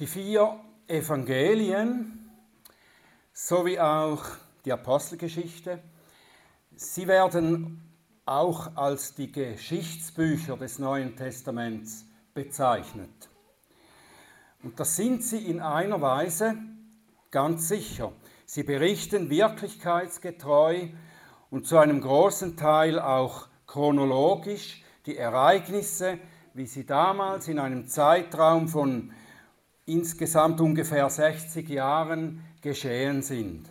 Die vier Evangelien sowie auch die Apostelgeschichte, sie werden auch als die Geschichtsbücher des Neuen Testaments bezeichnet. Und das sind sie in einer Weise ganz sicher. Sie berichten wirklichkeitsgetreu und zu einem großen Teil auch chronologisch die Ereignisse, wie sie damals in einem Zeitraum von insgesamt ungefähr 60 Jahren geschehen sind.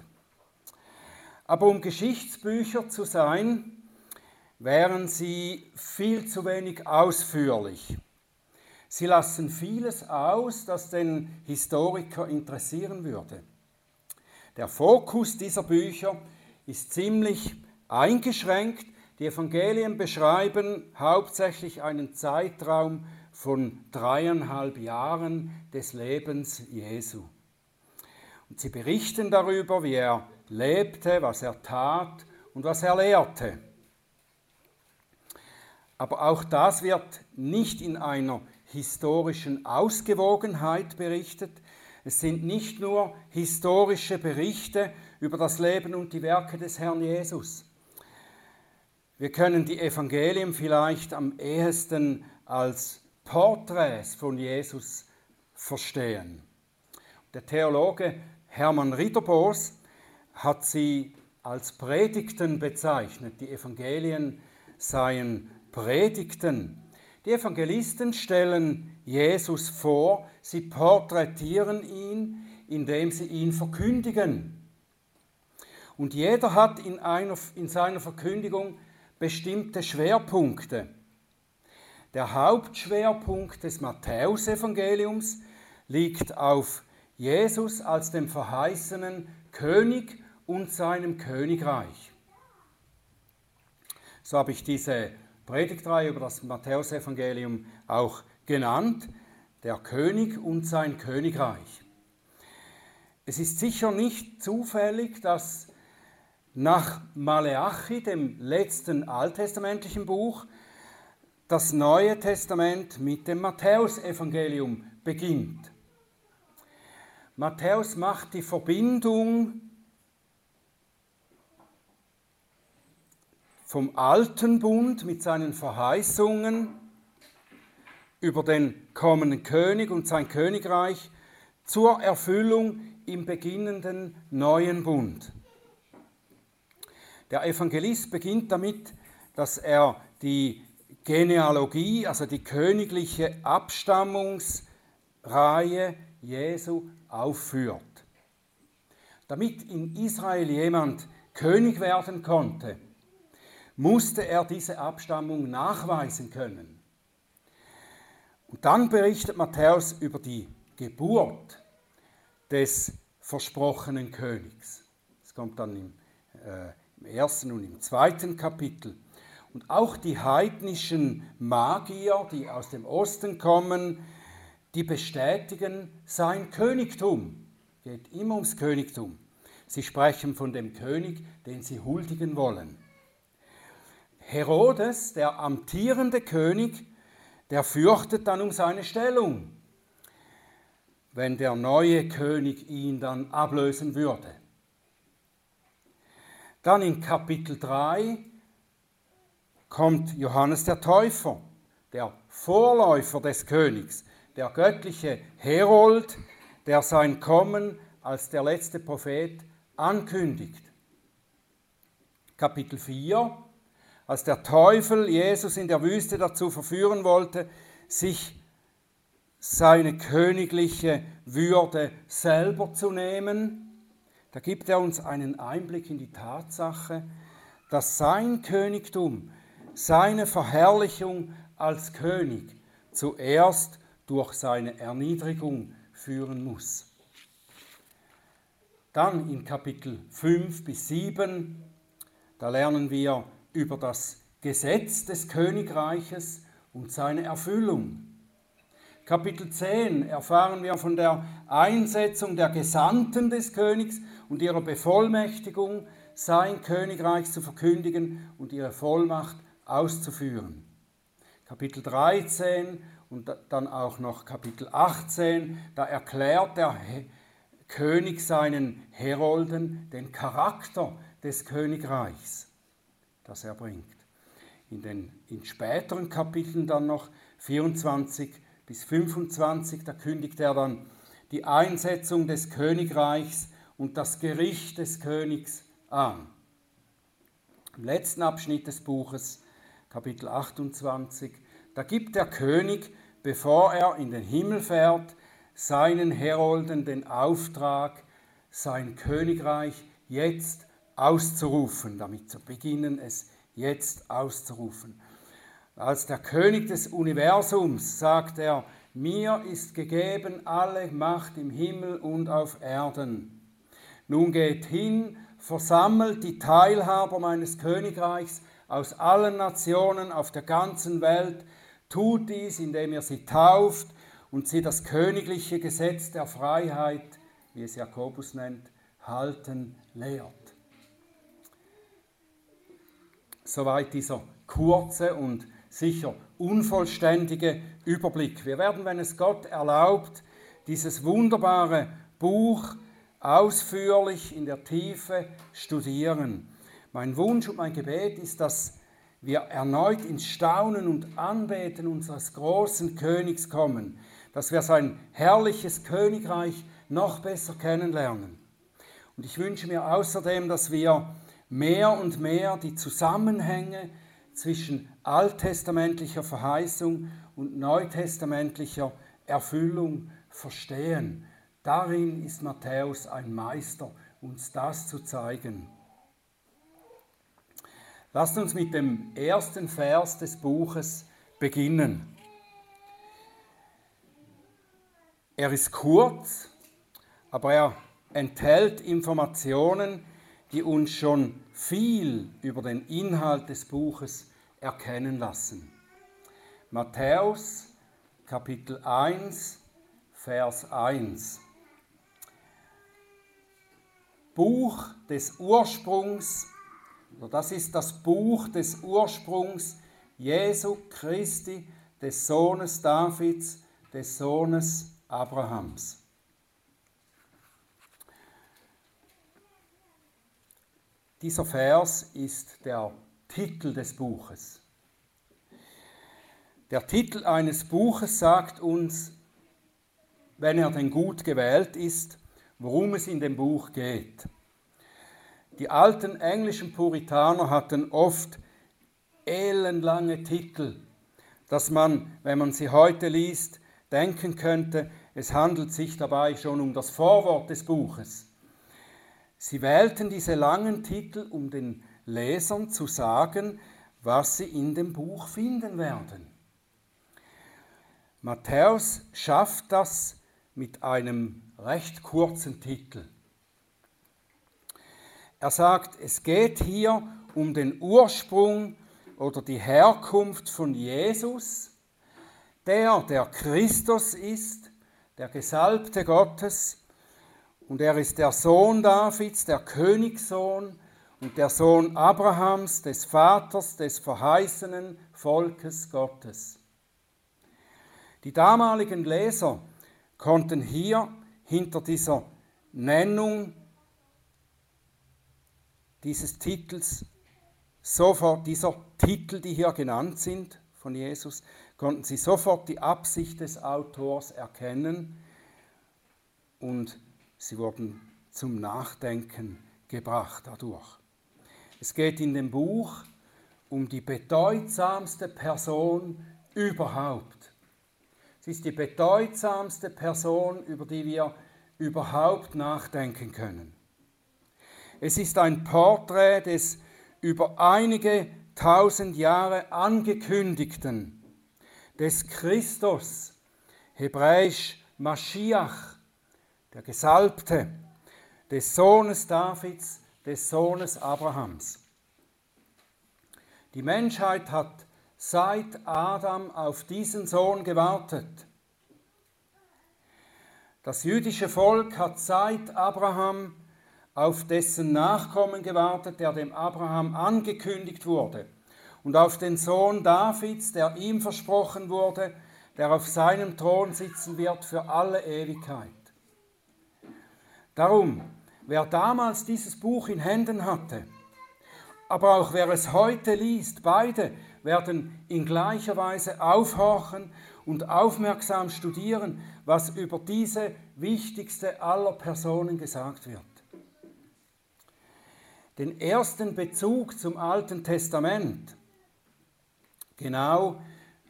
Aber um Geschichtsbücher zu sein, wären sie viel zu wenig ausführlich. Sie lassen vieles aus, das den Historiker interessieren würde. Der Fokus dieser Bücher ist ziemlich eingeschränkt. Die Evangelien beschreiben hauptsächlich einen Zeitraum von dreieinhalb Jahren des Lebens Jesu. Und sie berichten darüber, wie er lebte, was er tat und was er lehrte. Aber auch das wird nicht in einer historischen Ausgewogenheit berichtet. Es sind nicht nur historische Berichte über das Leben und die Werke des Herrn Jesus. Wir können die Evangelien vielleicht am ehesten als Porträts von Jesus verstehen. Der Theologe Hermann Ritterbos hat sie als Predigten bezeichnet. Die Evangelien seien Predigten. Die Evangelisten stellen Jesus vor, sie porträtieren ihn, indem sie ihn verkündigen. Und jeder hat in, einer, in seiner Verkündigung bestimmte Schwerpunkte. Der Hauptschwerpunkt des Matthäusevangeliums liegt auf Jesus als dem verheißenen König und seinem Königreich. So habe ich diese Predigtreihe über das Matthäusevangelium auch genannt, der König und sein Königreich. Es ist sicher nicht zufällig, dass nach Maleachi, dem letzten alttestamentlichen Buch, das Neue Testament mit dem Matthäusevangelium beginnt. Matthäus macht die Verbindung vom alten Bund mit seinen Verheißungen über den kommenden König und sein Königreich zur Erfüllung im beginnenden neuen Bund. Der Evangelist beginnt damit, dass er die Genealogie, also die königliche Abstammungsreihe Jesu aufführt. Damit in Israel jemand König werden konnte, musste er diese Abstammung nachweisen können. Und dann berichtet Matthäus über die Geburt des versprochenen Königs. Das kommt dann im, äh, im ersten und im zweiten Kapitel. Und auch die heidnischen Magier, die aus dem Osten kommen, die bestätigen sein Königtum. Geht immer ums Königtum. Sie sprechen von dem König, den sie huldigen wollen. Herodes, der amtierende König, der fürchtet dann um seine Stellung, wenn der neue König ihn dann ablösen würde. Dann in Kapitel 3 kommt Johannes der Täufer, der Vorläufer des Königs, der göttliche Herold, der sein Kommen als der letzte Prophet ankündigt. Kapitel 4 als der Teufel Jesus in der Wüste dazu verführen wollte, sich seine königliche Würde selber zu nehmen, da gibt er uns einen Einblick in die Tatsache, dass sein Königtum, seine Verherrlichung als König zuerst durch seine Erniedrigung führen muss. Dann in Kapitel 5 bis 7, da lernen wir über das Gesetz des Königreiches und seine Erfüllung. Kapitel 10 erfahren wir von der Einsetzung der Gesandten des Königs und ihrer Bevollmächtigung, sein Königreich zu verkündigen und ihre Vollmacht auszuführen. Kapitel 13 und dann auch noch Kapitel 18, da erklärt der König seinen Herolden den Charakter des Königreichs, das er bringt. In den in späteren Kapiteln dann noch 24 bis 25, da kündigt er dann die Einsetzung des Königreichs und das Gericht des Königs an. Im letzten Abschnitt des Buches, Kapitel 28, da gibt der König, bevor er in den Himmel fährt, seinen Herolden den Auftrag, sein Königreich jetzt auszurufen, damit zu beginnen, es jetzt auszurufen. Als der König des Universums sagt er, mir ist gegeben alle Macht im Himmel und auf Erden. Nun geht hin, versammelt die Teilhaber meines Königreichs aus allen Nationen auf der ganzen Welt, tut dies, indem ihr sie tauft und sie das königliche Gesetz der Freiheit, wie es Jakobus nennt, halten lehrt. Soweit dieser kurze und sicher unvollständige Überblick. Wir werden, wenn es Gott erlaubt, dieses wunderbare Buch ausführlich in der Tiefe studieren. Mein Wunsch und mein Gebet ist, dass wir erneut ins Staunen und Anbeten unseres großen Königs kommen, dass wir sein herrliches Königreich noch besser kennenlernen. Und ich wünsche mir außerdem, dass wir mehr und mehr die Zusammenhänge zwischen alttestamentlicher Verheißung und neutestamentlicher Erfüllung verstehen. Darin ist Matthäus ein Meister, uns das zu zeigen. Lasst uns mit dem ersten Vers des Buches beginnen. Er ist kurz, aber er enthält Informationen, die uns schon viel über den Inhalt des Buches erkennen lassen. Matthäus Kapitel 1, Vers 1. Buch des Ursprungs, das ist das Buch des Ursprungs Jesu Christi, des Sohnes Davids, des Sohnes Abrahams. Dieser Vers ist der Titel des Buches. Der Titel eines Buches sagt uns, wenn er denn gut gewählt ist, worum es in dem Buch geht. Die alten englischen Puritaner hatten oft ellenlange Titel, dass man, wenn man sie heute liest, denken könnte, es handelt sich dabei schon um das Vorwort des Buches. Sie wählten diese langen Titel, um den Lesern zu sagen, was sie in dem Buch finden werden. Matthäus schafft das mit einem recht kurzen Titel. Er sagt, es geht hier um den Ursprung oder die Herkunft von Jesus, der der Christus ist, der Gesalbte Gottes, und er ist der Sohn Davids, der Königssohn und der Sohn Abrahams, des Vaters des verheißenen Volkes Gottes. Die damaligen Leser konnten hier hinter dieser Nennung dieses Titels sofort, dieser Titel, die hier genannt sind von Jesus, konnten sie sofort die Absicht des Autors erkennen und sie wurden zum Nachdenken gebracht dadurch. Es geht in dem Buch um die bedeutsamste Person überhaupt. Sie ist die bedeutsamste Person, über die wir überhaupt nachdenken können. Es ist ein Porträt des über einige tausend Jahre angekündigten des Christus, hebräisch Maschiach, der Gesalbte, des Sohnes Davids, des Sohnes Abrahams. Die Menschheit hat seit Adam auf diesen Sohn gewartet. Das jüdische Volk hat seit Abraham auf dessen Nachkommen gewartet, der dem Abraham angekündigt wurde und auf den Sohn Davids, der ihm versprochen wurde, der auf seinem Thron sitzen wird für alle Ewigkeit. Darum, wer damals dieses Buch in Händen hatte, aber auch wer es heute liest, beide werden in gleicher Weise aufhorchen und aufmerksam studieren, was über diese wichtigste aller Personen gesagt wird. Den ersten Bezug zum Alten Testament, genau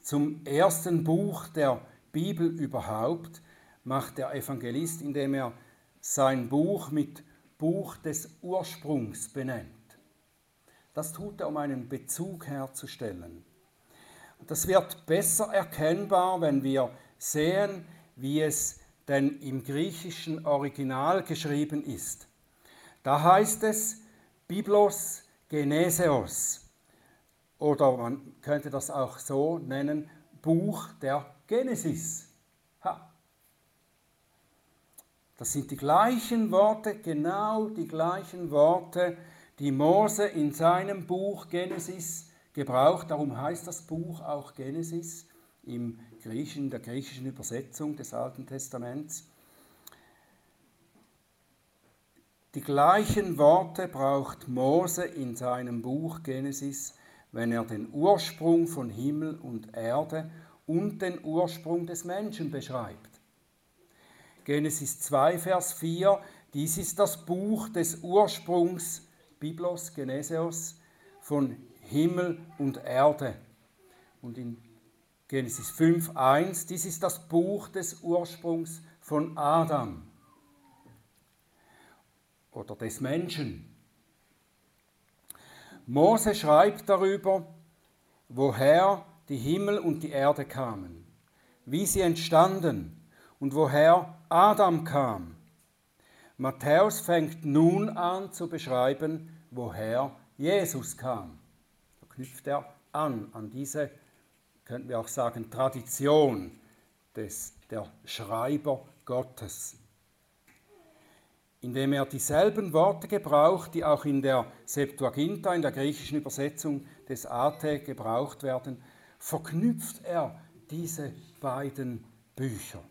zum ersten Buch der Bibel überhaupt, macht der Evangelist, indem er sein Buch mit Buch des Ursprungs benennt. Das tut er, um einen Bezug herzustellen. Das wird besser erkennbar, wenn wir sehen, wie es denn im griechischen Original geschrieben ist. Da heißt es Biblos Geneseos oder man könnte das auch so nennen, Buch der Genesis. Ha. Das sind die gleichen Worte, genau die gleichen Worte, die Mose in seinem Buch Genesis gebraucht. Darum heißt das Buch auch Genesis im Griechischen, der griechischen Übersetzung des Alten Testaments. Die gleichen Worte braucht Mose in seinem Buch Genesis, wenn er den Ursprung von Himmel und Erde und den Ursprung des Menschen beschreibt. Genesis 2, Vers 4, dies ist das Buch des Ursprungs, Biblos, Geneseos, von Himmel und Erde. Und in Genesis 5, 1, dies ist das Buch des Ursprungs von Adam oder des Menschen. Mose schreibt darüber, woher die Himmel und die Erde kamen, wie sie entstanden und woher Adam kam. Matthäus fängt nun an zu beschreiben, woher Jesus kam. Da knüpft er an, an diese, könnten wir auch sagen, Tradition des, der Schreiber Gottes indem er dieselben Worte gebraucht, die auch in der Septuaginta, in der griechischen Übersetzung des AT gebraucht werden, verknüpft er diese beiden Bücher.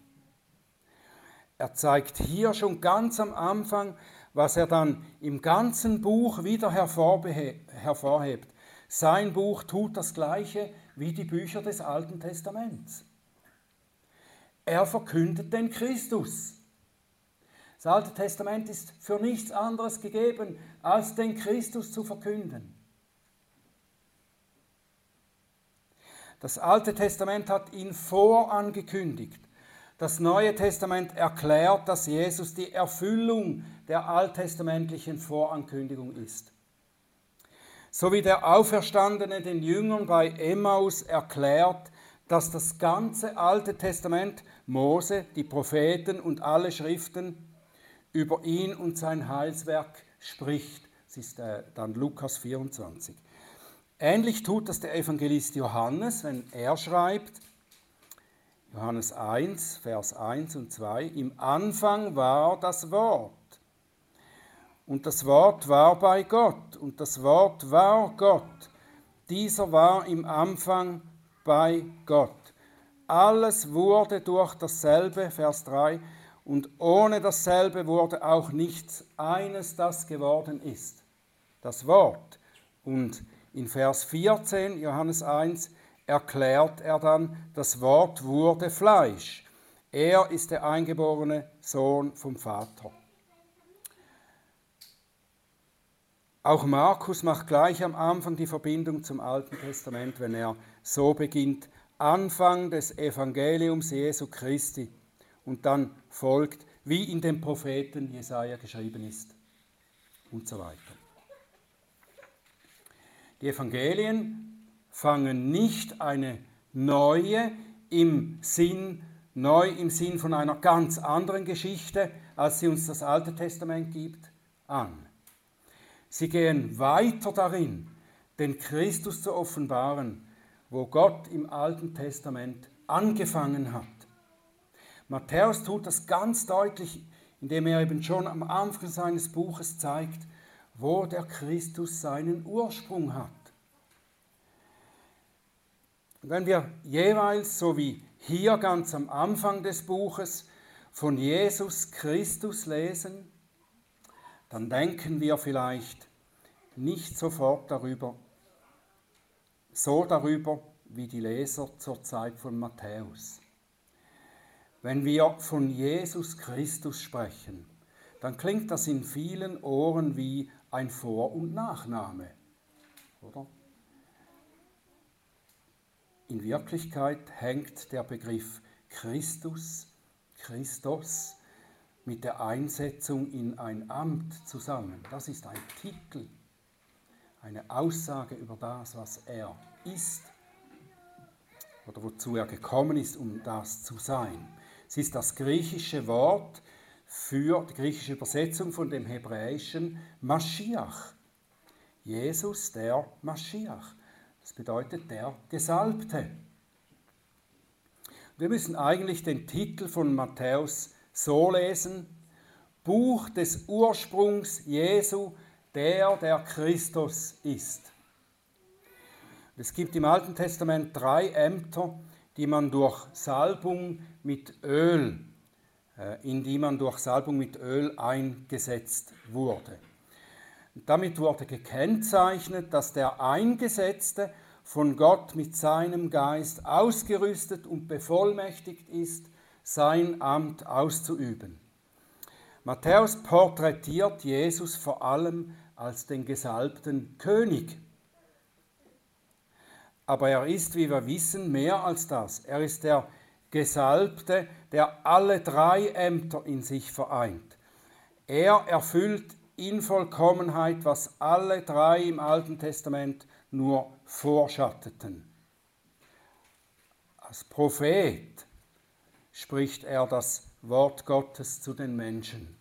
Er zeigt hier schon ganz am Anfang, was er dann im ganzen Buch wieder hervorhebt. Sein Buch tut das gleiche wie die Bücher des Alten Testaments. Er verkündet den Christus. Das Alte Testament ist für nichts anderes gegeben, als den Christus zu verkünden. Das Alte Testament hat ihn vorangekündigt. Das Neue Testament erklärt, dass Jesus die Erfüllung der alttestamentlichen Vorankündigung ist. So wie der Auferstandene den Jüngern bei Emmaus erklärt, dass das ganze Alte Testament, Mose, die Propheten und alle Schriften über ihn und sein Heilswerk spricht. Das ist äh, dann Lukas 24. Ähnlich tut das der Evangelist Johannes, wenn er schreibt, Johannes 1, Vers 1 und 2, im Anfang war das Wort. Und das Wort war bei Gott und das Wort war Gott. Dieser war im Anfang bei Gott. Alles wurde durch dasselbe, Vers 3, und ohne dasselbe wurde auch nichts eines, das geworden ist. Das Wort. Und in Vers 14, Johannes 1, erklärt er dann, das Wort wurde Fleisch. Er ist der eingeborene Sohn vom Vater. Auch Markus macht gleich am Anfang die Verbindung zum Alten Testament, wenn er so beginnt, Anfang des Evangeliums Jesu Christi und dann folgt, wie in dem Propheten Jesaja geschrieben ist und so weiter. Die Evangelien fangen nicht eine neue im Sinn, neu im Sinn von einer ganz anderen Geschichte, als sie uns das Alte Testament gibt, an. Sie gehen weiter darin, den Christus zu offenbaren, wo Gott im Alten Testament angefangen hat. Matthäus tut das ganz deutlich, indem er eben schon am Anfang seines Buches zeigt, wo der Christus seinen Ursprung hat. Und wenn wir jeweils, so wie hier ganz am Anfang des Buches von Jesus Christus lesen, dann denken wir vielleicht nicht sofort darüber, so darüber wie die Leser zur Zeit von Matthäus. Wenn wir von Jesus Christus sprechen, dann klingt das in vielen Ohren wie ein Vor- und Nachname, oder? In Wirklichkeit hängt der Begriff Christus, Christos, mit der Einsetzung in ein Amt zusammen. Das ist ein Titel, eine Aussage über das, was er ist oder wozu er gekommen ist, um das zu sein. Es ist das griechische Wort für die griechische Übersetzung von dem hebräischen Maschiach. Jesus, der Maschiach. Das bedeutet der Gesalbte. Wir müssen eigentlich den Titel von Matthäus so lesen, Buch des Ursprungs Jesu, der der Christus ist. Es gibt im Alten Testament drei Ämter, die man durch Salbung mit Öl, äh, in die man durch Salbung mit Öl eingesetzt wurde. damit wurde gekennzeichnet, dass der Eingesetzte von Gott mit seinem Geist ausgerüstet und bevollmächtigt ist, sein Amt auszuüben. Matthäus porträtiert Jesus vor allem als den gesalbten König. Aber er ist, wie wir wissen, mehr als das. Er ist der Gesalbte, der alle drei Ämter in sich vereint. Er erfüllt in Vollkommenheit, was alle drei im Alten Testament nur vorschatteten. Als Prophet spricht er das Wort Gottes zu den Menschen.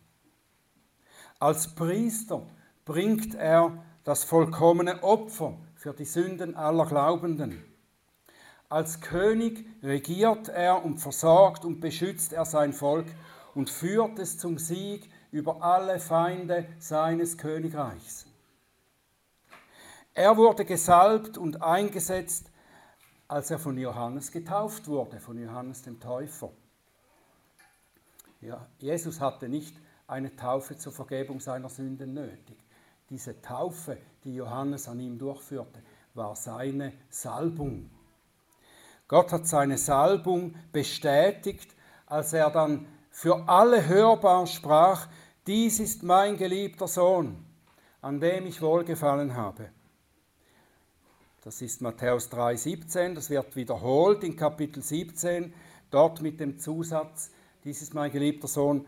Als Priester bringt er das vollkommene Opfer für die Sünden aller Glaubenden. Als König regiert er und versorgt und beschützt er sein Volk und führt es zum Sieg über alle Feinde seines Königreichs. Er wurde gesalbt und eingesetzt, als er von Johannes getauft wurde, von Johannes dem Täufer. Ja, Jesus hatte nicht eine Taufe zur Vergebung seiner Sünden nötig. Diese Taufe, die Johannes an ihm durchführte, war seine Salbung. Gott hat seine Salbung bestätigt, als er dann für alle hörbar sprach, dies ist mein geliebter Sohn, an dem ich wohlgefallen habe. Das ist Matthäus 3,17, das wird wiederholt in Kapitel 17, dort mit dem Zusatz, dies ist mein geliebter Sohn,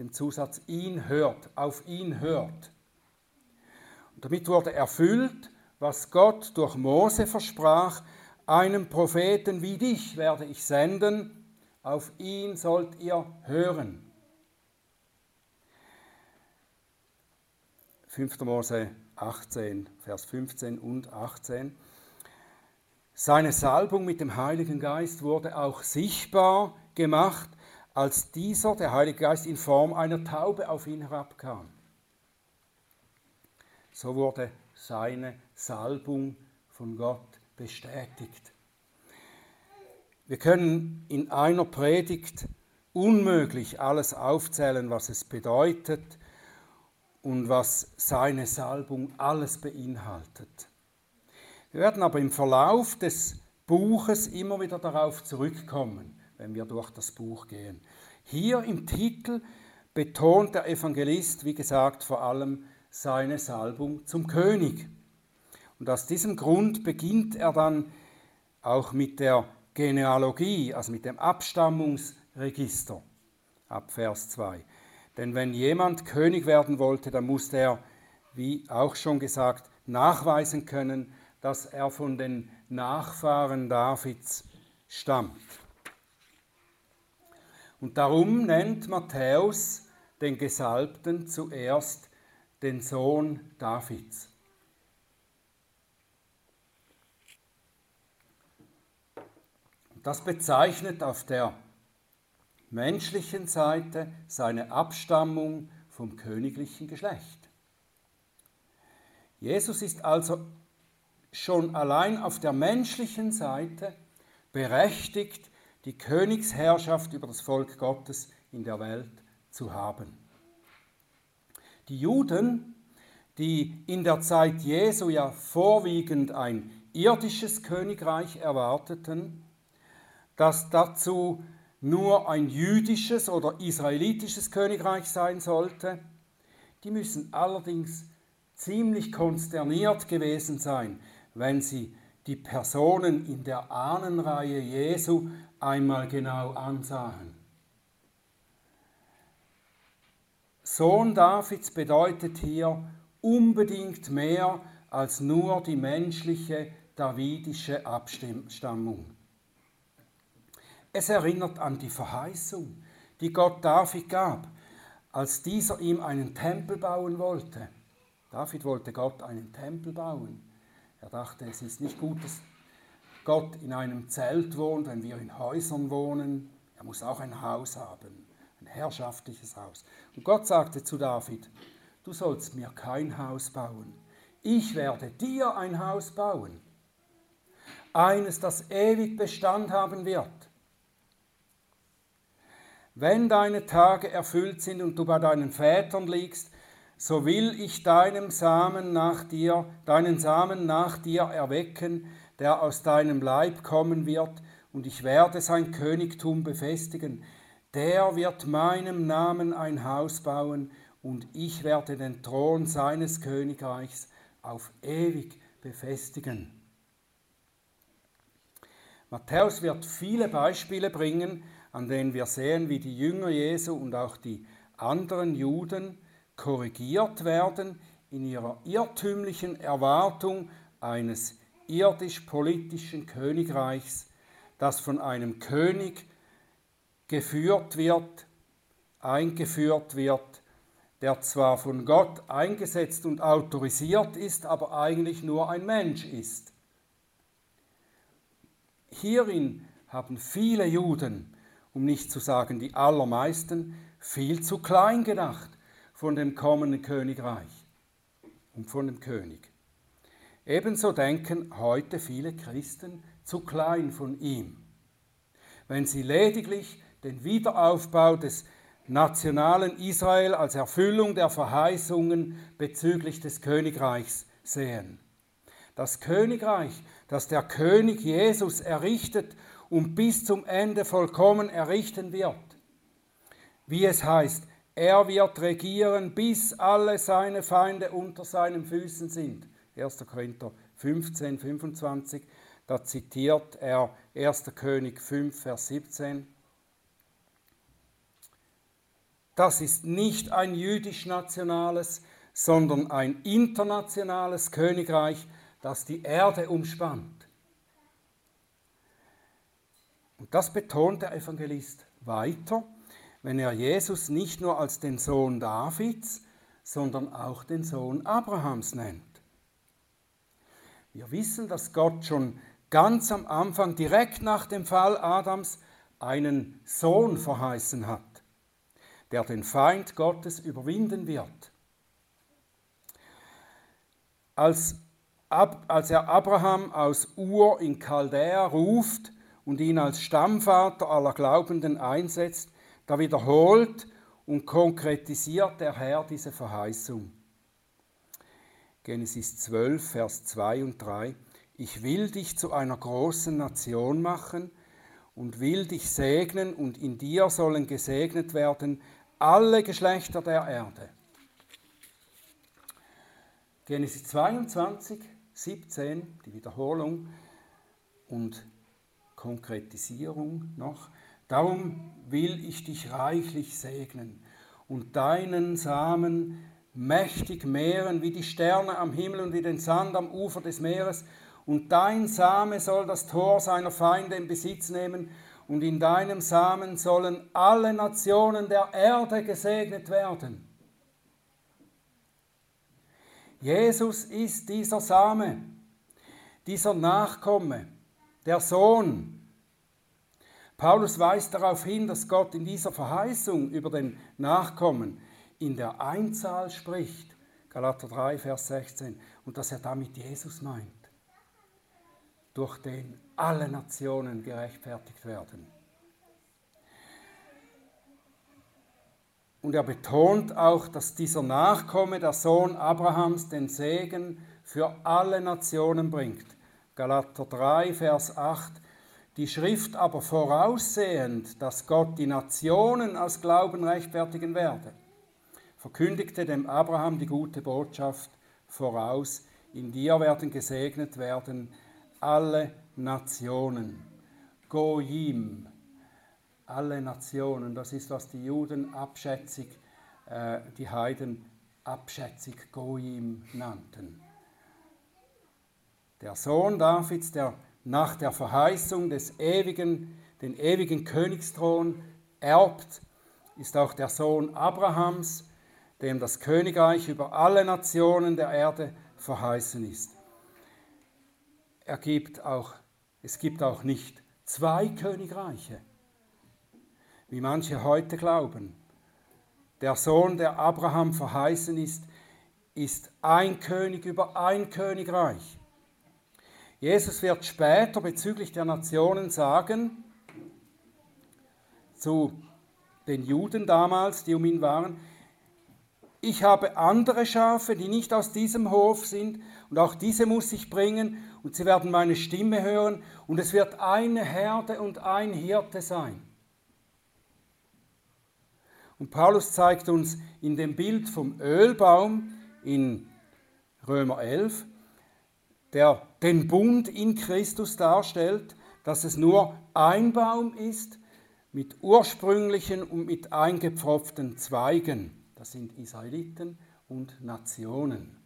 dem Zusatz, ihn hört, auf ihn hört. Damit wurde erfüllt, was Gott durch Mose versprach, einem Propheten wie dich werde ich senden, auf ihn sollt ihr hören. 5. Mose 18, Vers 15 und 18. Seine Salbung mit dem Heiligen Geist wurde auch sichtbar gemacht, als dieser, der Heilige Geist, in Form einer Taube auf ihn herabkam. So wurde seine Salbung von Gott bestätigt. Wir können in einer Predigt unmöglich alles aufzählen, was es bedeutet und was seine Salbung alles beinhaltet. Wir werden aber im Verlauf des Buches immer wieder darauf zurückkommen, wenn wir durch das Buch gehen. Hier im Titel betont der Evangelist, wie gesagt, vor allem seine Salbung zum König. Und aus diesem Grund beginnt er dann auch mit der Genealogie, also mit dem Abstammungsregister ab Vers 2. Denn wenn jemand König werden wollte, dann musste er, wie auch schon gesagt, nachweisen können, dass er von den Nachfahren Davids stammt. Und darum nennt Matthäus den Gesalbten zuerst den Sohn Davids. Das bezeichnet auf der menschlichen Seite seine Abstammung vom königlichen Geschlecht. Jesus ist also schon allein auf der menschlichen Seite berechtigt, die Königsherrschaft über das Volk Gottes in der Welt zu haben. Die Juden, die in der Zeit Jesu ja vorwiegend ein irdisches Königreich erwarteten, das dazu nur ein jüdisches oder israelitisches Königreich sein sollte, die müssen allerdings ziemlich konsterniert gewesen sein, wenn sie die Personen in der Ahnenreihe Jesu einmal genau ansahen. Sohn Davids bedeutet hier unbedingt mehr als nur die menschliche davidische Abstammung. Es erinnert an die Verheißung, die Gott David gab, als dieser ihm einen Tempel bauen wollte. David wollte Gott einen Tempel bauen. Er dachte, es ist nicht gut, dass Gott in einem Zelt wohnt, wenn wir in Häusern wohnen. Er muss auch ein Haus haben, herrschaftliches Haus. Und Gott sagte zu David, du sollst mir kein Haus bauen. Ich werde dir ein Haus bauen. Eines, das ewig Bestand haben wird. Wenn deine Tage erfüllt sind und du bei deinen Vätern liegst, so will ich deinem Samen nach dir, deinen Samen nach dir erwecken, der aus deinem Leib kommen wird, und ich werde sein Königtum befestigen. Der wird meinem Namen ein Haus bauen, und ich werde den Thron seines Königreichs auf ewig befestigen. Matthäus wird viele Beispiele bringen, an denen wir sehen, wie die Jünger Jesu und auch die anderen Juden korrigiert werden in ihrer irrtümlichen Erwartung eines irdisch-politischen Königreichs, das von einem König geführt wird, eingeführt wird, der zwar von Gott eingesetzt und autorisiert ist, aber eigentlich nur ein Mensch ist. Hierin haben viele Juden, um nicht zu sagen die allermeisten, viel zu klein gedacht von dem kommenden Königreich und von dem König. Ebenso denken heute viele Christen zu klein von ihm, wenn sie lediglich den Wiederaufbau des nationalen Israel als Erfüllung der Verheißungen bezüglich des Königreichs sehen. Das Königreich, das der König Jesus errichtet und bis zum Ende vollkommen errichten wird. Wie es heißt, er wird regieren, bis alle seine Feinde unter seinen Füßen sind. 1. Korinther 15, 25, da zitiert er 1. König 5, Vers 17. Das ist nicht ein jüdisch-nationales, sondern ein internationales Königreich, das die Erde umspannt. Und das betont der Evangelist weiter, wenn er Jesus nicht nur als den Sohn Davids, sondern auch den Sohn Abrahams nennt. Wir wissen, dass Gott schon ganz am Anfang, direkt nach dem Fall Adams, einen Sohn verheißen hat, der den Feind Gottes überwinden wird. Als, als er Abraham aus Ur in Chaldea ruft und ihn als Stammvater aller Glaubenden einsetzt, da wiederholt und konkretisiert der Herr diese Verheißung. Genesis 12, Vers 2 und 3. Ich will dich zu einer großen Nation machen und will dich segnen und in dir sollen gesegnet werden alle Geschlechter der Erde. Genesis 22, 17, die Wiederholung und Konkretisierung noch. Darum will ich dich reichlich segnen und deinen Samen mächtig mehren wie die Sterne am Himmel und wie den Sand am Ufer des Meeres. Und dein Same soll das Tor seiner Feinde in Besitz nehmen, und in deinem Samen sollen alle Nationen der Erde gesegnet werden. Jesus ist dieser Same, dieser Nachkomme, der Sohn. Paulus weist darauf hin, dass Gott in dieser Verheißung über den Nachkommen in der Einzahl spricht, Galater 3, Vers 16, und dass er damit Jesus meint, durch den alle Nationen gerechtfertigt werden. Und er betont auch, dass dieser Nachkomme, der Sohn Abrahams, den Segen für alle Nationen bringt. Galater 3, Vers 8. Die Schrift aber voraussehend, dass Gott die Nationen aus Glauben rechtfertigen werde, verkündigte dem Abraham die gute Botschaft voraus, in dir werden gesegnet werden alle Nationen. Goyim, alle Nationen. Das ist, was die Juden abschätzig, äh, die Heiden abschätzig Goyim nannten. Der Sohn Davids, der nach der Verheißung des ewigen, den ewigen Königsthron erbt, ist auch der Sohn Abrahams, dem das Königreich über alle Nationen der Erde verheißen ist. Er gibt auch, es gibt auch nicht zwei Königreiche wie manche heute glauben. Der Sohn, der Abraham verheißen ist, ist ein König über ein Königreich. Jesus wird später bezüglich der Nationen sagen, zu den Juden damals, die um ihn waren, ich habe andere Schafe, die nicht aus diesem Hof sind, und auch diese muss ich bringen, und sie werden meine Stimme hören, und es wird eine Herde und ein Hirte sein. Und Paulus zeigt uns in dem Bild vom Ölbaum in Römer 11, der den Bund in Christus darstellt, dass es nur ein Baum ist mit ursprünglichen und mit eingepfropften Zweigen. Das sind Israeliten und Nationen.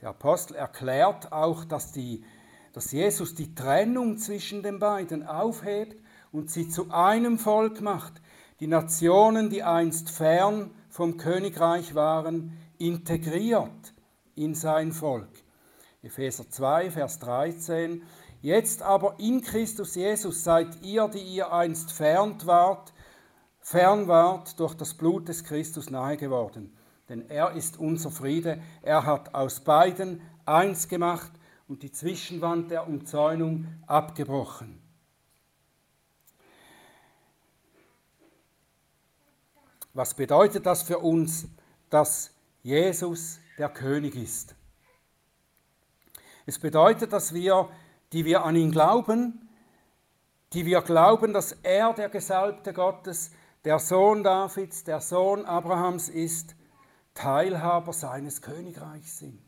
Der Apostel erklärt auch, dass, die, dass Jesus die Trennung zwischen den beiden aufhebt und sie zu einem Volk macht, die Nationen, die einst fern vom Königreich waren, integriert in sein Volk. Epheser 2, Vers 13. Jetzt aber in Christus Jesus seid ihr, die ihr einst fern wart, fern wart, durch das Blut des Christus nahe geworden. Denn er ist unser Friede. Er hat aus beiden eins gemacht und die Zwischenwand der Umzäunung abgebrochen. Was bedeutet das für uns, dass Jesus der König ist? Es bedeutet, dass wir, die wir an ihn glauben, die wir glauben, dass er der Gesalbte Gottes, der Sohn Davids, der Sohn Abrahams ist, Teilhaber seines Königreichs sind.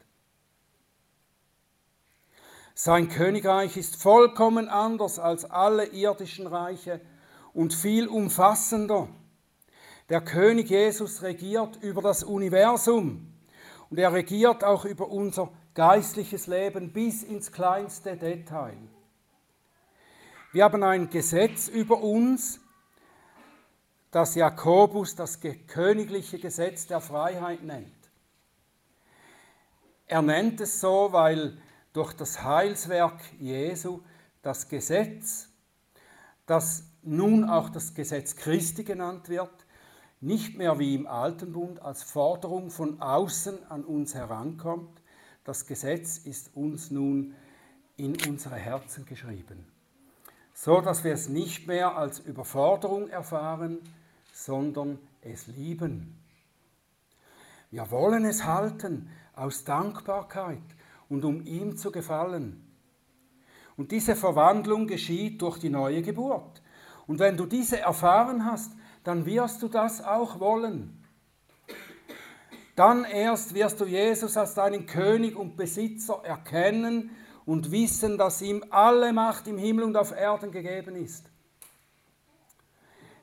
Sein Königreich ist vollkommen anders als alle irdischen Reiche und viel umfassender. Der König Jesus regiert über das Universum und er regiert auch über unser geistliches Leben bis ins kleinste Detail. Wir haben ein Gesetz über uns, das Jakobus das königliche Gesetz der Freiheit nennt. Er nennt es so, weil durch das Heilswerk Jesu das Gesetz, das nun auch das Gesetz Christi genannt wird, nicht mehr wie im Alten Bund als Forderung von außen an uns herankommt. Das Gesetz ist uns nun in unsere Herzen geschrieben, so dass wir es nicht mehr als Überforderung erfahren, sondern es lieben. Wir wollen es halten aus Dankbarkeit und um ihm zu gefallen. Und diese Verwandlung geschieht durch die neue Geburt. Und wenn du diese erfahren hast, dann wirst du das auch wollen. Dann erst wirst du Jesus als deinen König und Besitzer erkennen und wissen, dass ihm alle Macht im Himmel und auf Erden gegeben ist.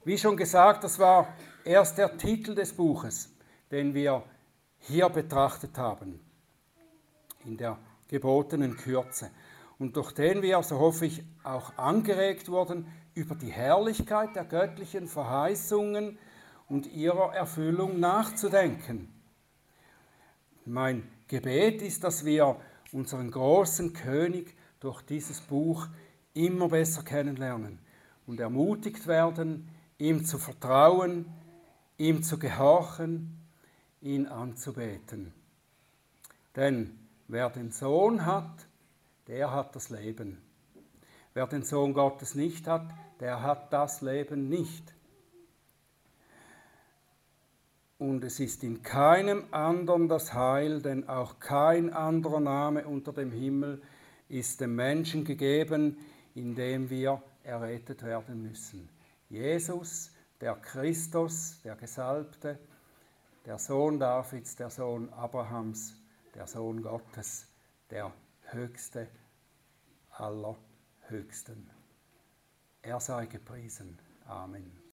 Wie schon gesagt, das war erst der Titel des Buches, den wir hier betrachtet haben, in der gebotenen Kürze. Und durch den wir, so hoffe ich, auch angeregt wurden, über die Herrlichkeit der göttlichen Verheißungen und ihrer Erfüllung nachzudenken. Mein Gebet ist, dass wir unseren großen König durch dieses Buch immer besser kennenlernen und ermutigt werden, ihm zu vertrauen, ihm zu gehorchen, ihn anzubeten. Denn wer den Sohn hat, der hat das Leben. Wer den Sohn Gottes nicht hat, der hat das Leben nicht. und es ist in keinem anderen das Heil, denn auch kein anderer Name unter dem Himmel ist dem Menschen gegeben, in dem wir errettet werden müssen. Jesus, der Christus, der Gesalbte, der Sohn Davids, der Sohn Abrahams, der Sohn Gottes, der Höchste aller Höchsten. Er sei gepriesen. Amen.